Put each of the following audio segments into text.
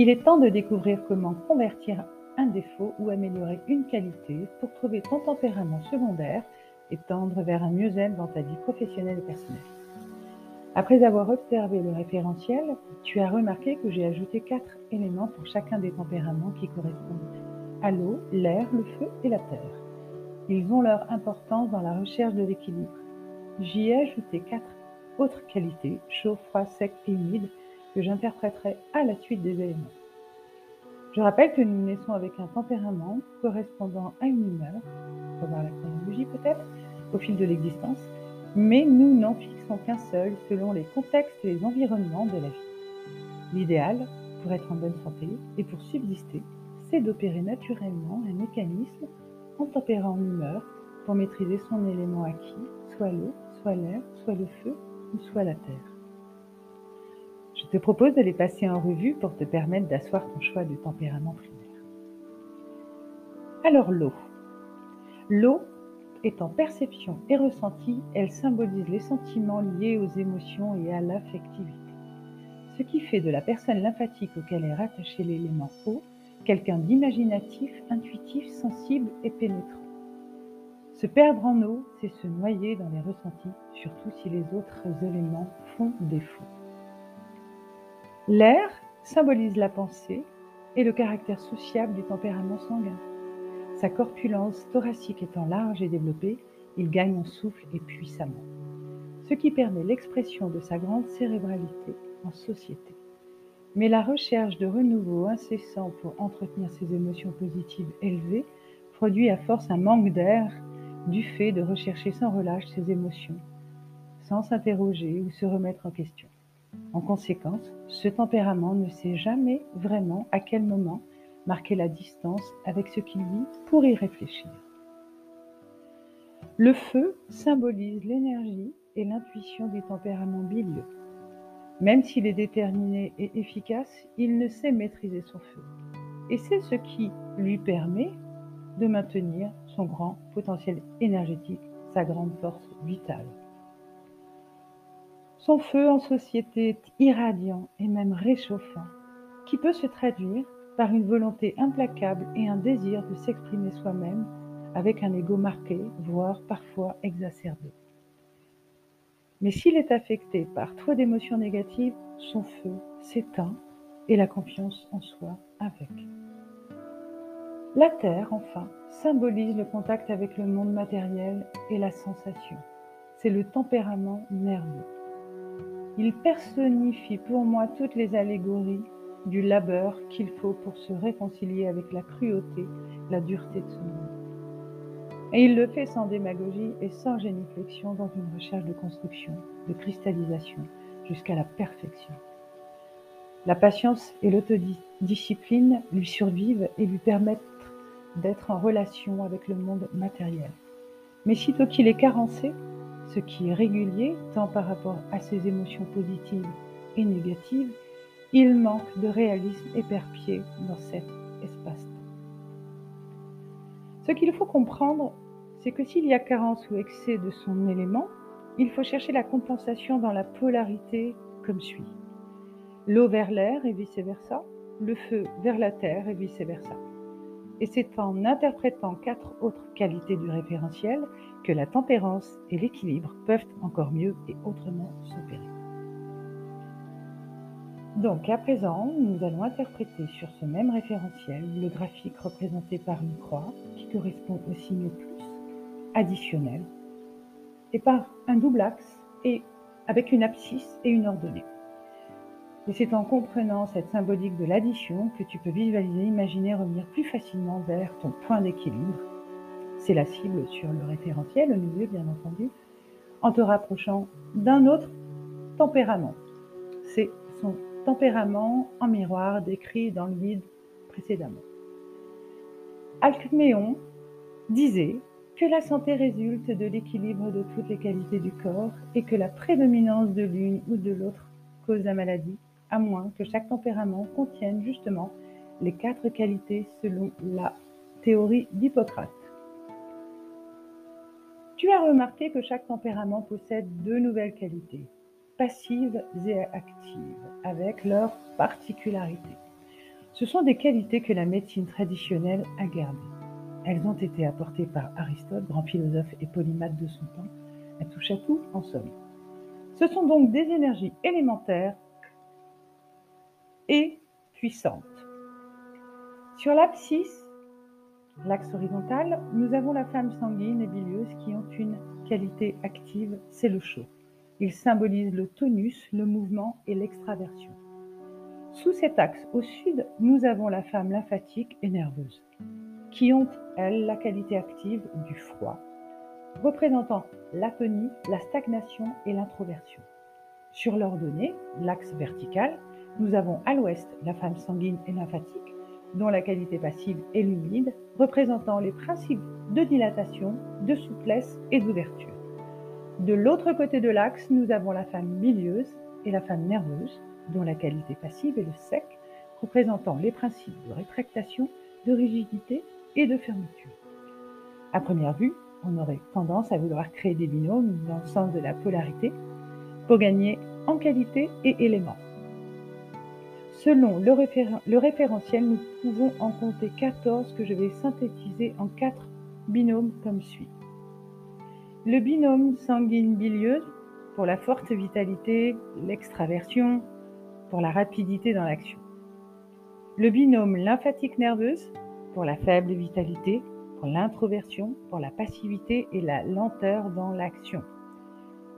Il est temps de découvrir comment convertir un défaut ou améliorer une qualité pour trouver ton tempérament secondaire et tendre vers un mieux-être dans ta vie professionnelle et personnelle. Après avoir observé le référentiel, tu as remarqué que j'ai ajouté quatre éléments pour chacun des tempéraments qui correspondent à l'eau, l'air, le feu et la terre. Ils ont leur importance dans la recherche de l'équilibre. J'y ai ajouté quatre autres qualités, chaud, froid, sec et humide, que j'interpréterai à la suite des éléments. Je rappelle que nous naissons avec un tempérament correspondant à une humeur, voir la chronologie peut-être, au fil de l'existence, mais nous n'en fixons qu'un seul selon les contextes et les environnements de la vie. L'idéal, pour être en bonne santé et pour subsister, c'est d'opérer naturellement un mécanisme en tempérant l'humeur pour maîtriser son élément acquis, soit l'eau, soit l'air, soit le feu ou soit la terre. Je te propose de les passer en revue pour te permettre d'asseoir ton choix de tempérament primaire. Alors l'eau. L'eau étant perception et ressenti, elle symbolise les sentiments liés aux émotions et à l'affectivité. Ce qui fait de la personne lymphatique auquel est rattaché l'élément eau quelqu'un d'imaginatif, intuitif, sensible et pénétrant. Se perdre en eau, c'est se noyer dans les ressentis, surtout si les autres éléments font défaut. L'air symbolise la pensée et le caractère sociable du tempérament sanguin. Sa corpulence thoracique étant large et développée, il gagne en souffle et puissamment, ce qui permet l'expression de sa grande cérébralité en société. Mais la recherche de renouveau incessant pour entretenir ses émotions positives élevées produit à force un manque d'air du fait de rechercher sans relâche ses émotions, sans s'interroger ou se remettre en question. En conséquence, ce tempérament ne sait jamais vraiment à quel moment marquer la distance avec ce qu'il vit pour y réfléchir. Le feu symbolise l'énergie et l'intuition du tempérament bilieux. Même s'il est déterminé et efficace, il ne sait maîtriser son feu. Et c'est ce qui lui permet de maintenir son grand potentiel énergétique, sa grande force vitale. Son feu en société est irradiant et même réchauffant, qui peut se traduire par une volonté implacable et un désir de s'exprimer soi-même avec un ego marqué, voire parfois exacerbé. Mais s'il est affecté par trop d'émotions négatives, son feu s'éteint et la confiance en soi avec. La Terre, enfin, symbolise le contact avec le monde matériel et la sensation. C'est le tempérament nerveux. Il personnifie pour moi toutes les allégories du labeur qu'il faut pour se réconcilier avec la cruauté, la dureté de son monde. Et il le fait sans démagogie et sans génuflexion dans une recherche de construction, de cristallisation, jusqu'à la perfection. La patience et l'autodiscipline lui survivent et lui permettent d'être en relation avec le monde matériel. Mais sitôt qu'il est carencé, ce qui est régulier tant par rapport à ses émotions positives et négatives, il manque de réalisme éperpié dans cet espace-temps. Ce qu'il faut comprendre, c'est que s'il y a carence ou excès de son élément, il faut chercher la compensation dans la polarité comme suit. L'eau vers l'air et vice-versa, le feu vers la terre et vice-versa. Et c'est en interprétant quatre autres qualités du référentiel que la tempérance et l'équilibre peuvent encore mieux et autrement s'opérer. Donc à présent, nous allons interpréter sur ce même référentiel le graphique représenté par une croix qui correspond au signe plus additionnel et par un double axe et avec une abscisse et une ordonnée. Et c'est en comprenant cette symbolique de l'addition que tu peux visualiser, imaginer revenir plus facilement vers ton point d'équilibre. C'est la cible sur le référentiel, au milieu bien entendu, en te rapprochant d'un autre tempérament. C'est son tempérament en miroir décrit dans le guide précédemment. Alcméon disait que la santé résulte de l'équilibre de toutes les qualités du corps et que la prédominance de l'une ou de l'autre cause la maladie à moins que chaque tempérament contienne justement les quatre qualités selon la théorie d'Hippocrate. Tu as remarqué que chaque tempérament possède deux nouvelles qualités, passives et actives, avec leurs particularités. Ce sont des qualités que la médecine traditionnelle a gardées. Elles ont été apportées par Aristote, grand philosophe et polymathe de son temps, à touche à tout en somme. Ce sont donc des énergies élémentaires et puissantes. Sur l'abscisse, l'axe horizontal, nous avons la femme sanguine et bilieuse qui ont une qualité active, c'est le chaud. Il symbolise le tonus, le mouvement et l'extraversion. Sous cet axe, au sud, nous avons la femme lymphatique et nerveuse, qui ont, elles, la qualité active du froid, représentant l'atonie, la stagnation et l'introversion. Sur l'ordonnée, l'axe vertical, nous avons à l'ouest la femme sanguine et lymphatique, dont la qualité passive est l'humide, représentant les principes de dilatation, de souplesse et d'ouverture. De l'autre côté de l'axe, nous avons la femme bilieuse et la femme nerveuse, dont la qualité passive est le sec, représentant les principes de rétractation, de rigidité et de fermeture. À première vue, on aurait tendance à vouloir créer des binômes dans le sens de la polarité pour gagner en qualité et éléments. Selon le, référentiel, nous pouvons en compter 14 que je vais synthétiser en 4 binômes comme suit. Le binôme sanguine-bilieuse pour la forte vitalité, l'extraversion, pour la rapidité dans l'action. Le binôme lymphatique-nerveuse pour la faible vitalité, pour l'introversion, pour la passivité et la lenteur dans l'action.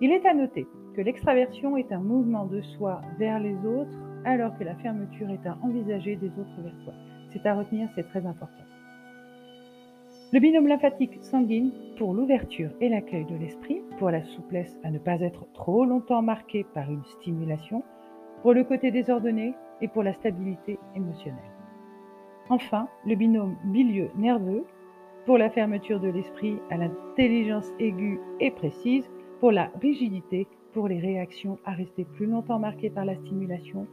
Il est à noter que l'extraversion est un mouvement de soi vers les autres, alors que la fermeture est un envisager des autres vers soi. C'est à retenir, c'est très important. Le binôme lymphatique sanguine pour l'ouverture et l'accueil de l'esprit, pour la souplesse à ne pas être trop longtemps marqué par une stimulation, pour le côté désordonné et pour la stabilité émotionnelle. Enfin, le binôme bilieux nerveux pour la fermeture de l'esprit à l'intelligence aiguë et précise, pour la rigidité, pour les réactions à rester plus longtemps marquées par la stimulation,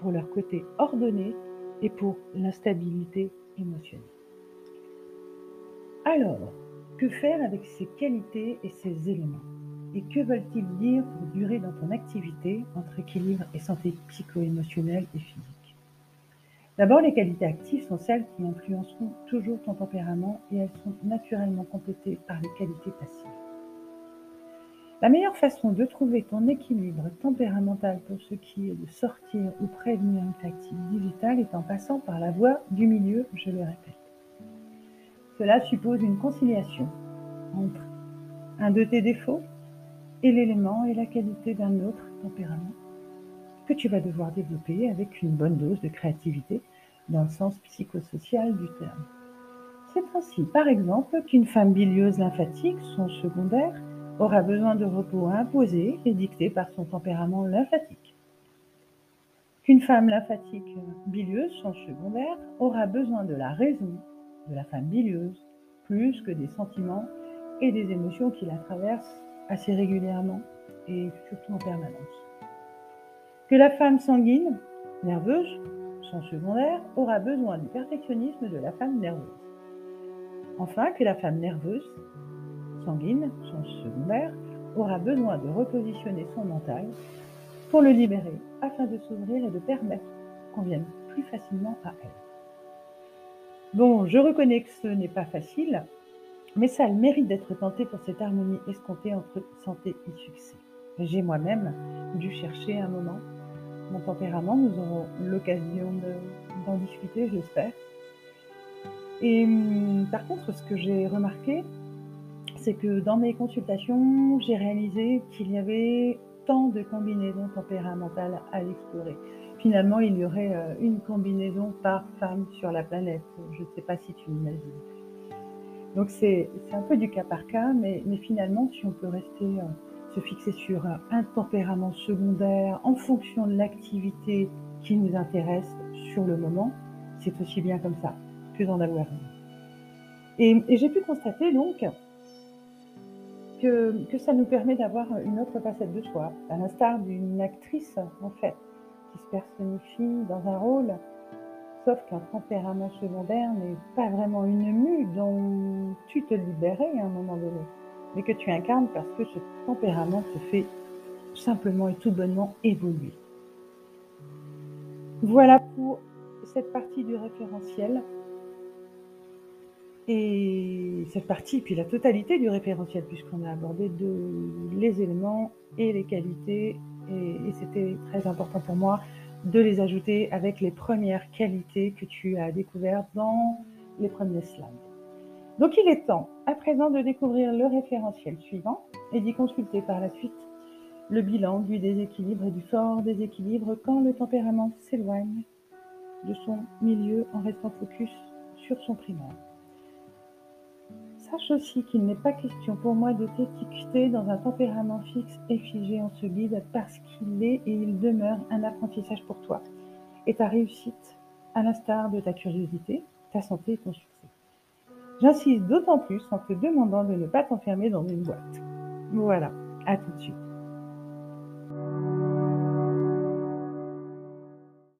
pour leur côté ordonné et pour l'instabilité émotionnelle. Alors, que faire avec ces qualités et ces éléments? Et que veulent-ils dire pour durer dans ton activité entre équilibre et santé psycho-émotionnelle et physique? D'abord, les qualités actives sont celles qui influenceront toujours ton tempérament et elles sont naturellement complétées par les qualités passives. La meilleure façon de trouver ton équilibre tempéramental pour ce qui est de sortir ou prévenir une fatigue digitale est en passant par la voie du milieu, je le répète. Cela suppose une conciliation entre un de tes défauts et l'élément et la qualité d'un autre tempérament que tu vas devoir développer avec une bonne dose de créativité dans le sens psychosocial du terme. C'est ainsi, par exemple, qu'une femme bilieuse lymphatique, son secondaire, aura besoin de repos imposé et dicté par son tempérament lymphatique. Qu'une femme lymphatique bilieuse, son secondaire, aura besoin de la raison de la femme bilieuse, plus que des sentiments et des émotions qui la traversent assez régulièrement et surtout en permanence. Que la femme sanguine, nerveuse, son secondaire, aura besoin du perfectionnisme de la femme nerveuse. Enfin, que la femme nerveuse, sanguine, son secondaire, aura besoin de repositionner son mental pour le libérer afin de s'ouvrir et de permettre qu'on vienne plus facilement à elle. Bon, je reconnais que ce n'est pas facile, mais ça le mérite d'être tenté pour cette harmonie escomptée entre santé et succès. J'ai moi-même dû chercher un moment mon tempérament, nous aurons l'occasion d'en discuter, j'espère. Et hum, par contre, ce que j'ai remarqué, c'est que dans mes consultations, j'ai réalisé qu'il y avait tant de combinaisons tempéramentales à explorer. Finalement, il y aurait euh, une combinaison par femme sur la planète. Je ne sais pas si tu l'imagines. Donc c'est un peu du cas par cas, mais, finalement, si on peut rester, euh, se fixer sur un tempérament secondaire en fonction de l'activité qui nous intéresse sur le moment, c'est aussi bien comme ça que d'en avoir. Et, et j'ai pu constater donc que, ça nous permet d'avoir une autre facette de soi, à l'instar d'une actrice en fait, qui se personnifie dans un rôle Sauf qu'un tempérament secondaire n'est pas vraiment une mue dont tu te libérais à un moment donné, mais que tu incarnes parce que ce tempérament te fait simplement et tout bonnement évoluer. Voilà pour cette partie du référentiel et cette partie, puis la totalité du référentiel, puisqu'on a abordé les éléments et les qualités, et, c'était très important pour moi de les ajouter avec les premières qualités que tu as découvertes dans les premiers slides. Donc il est temps à présent de découvrir le référentiel suivant et d'y consulter par la suite le bilan du déséquilibre et du fort déséquilibre quand le tempérament s'éloigne de son milieu en restant focus sur son primaire. Sache aussi qu'il n'est pas question pour moi de t'étiqueter dans un tempérament fixe et figé en ce guide parce qu'il est et il demeure un apprentissage pour toi et ta réussite, à l'instar de ta curiosité, ta santé et ton succès. J'insiste d'autant plus en te demandant de ne pas t'enfermer dans une boîte. Voilà, à tout de suite.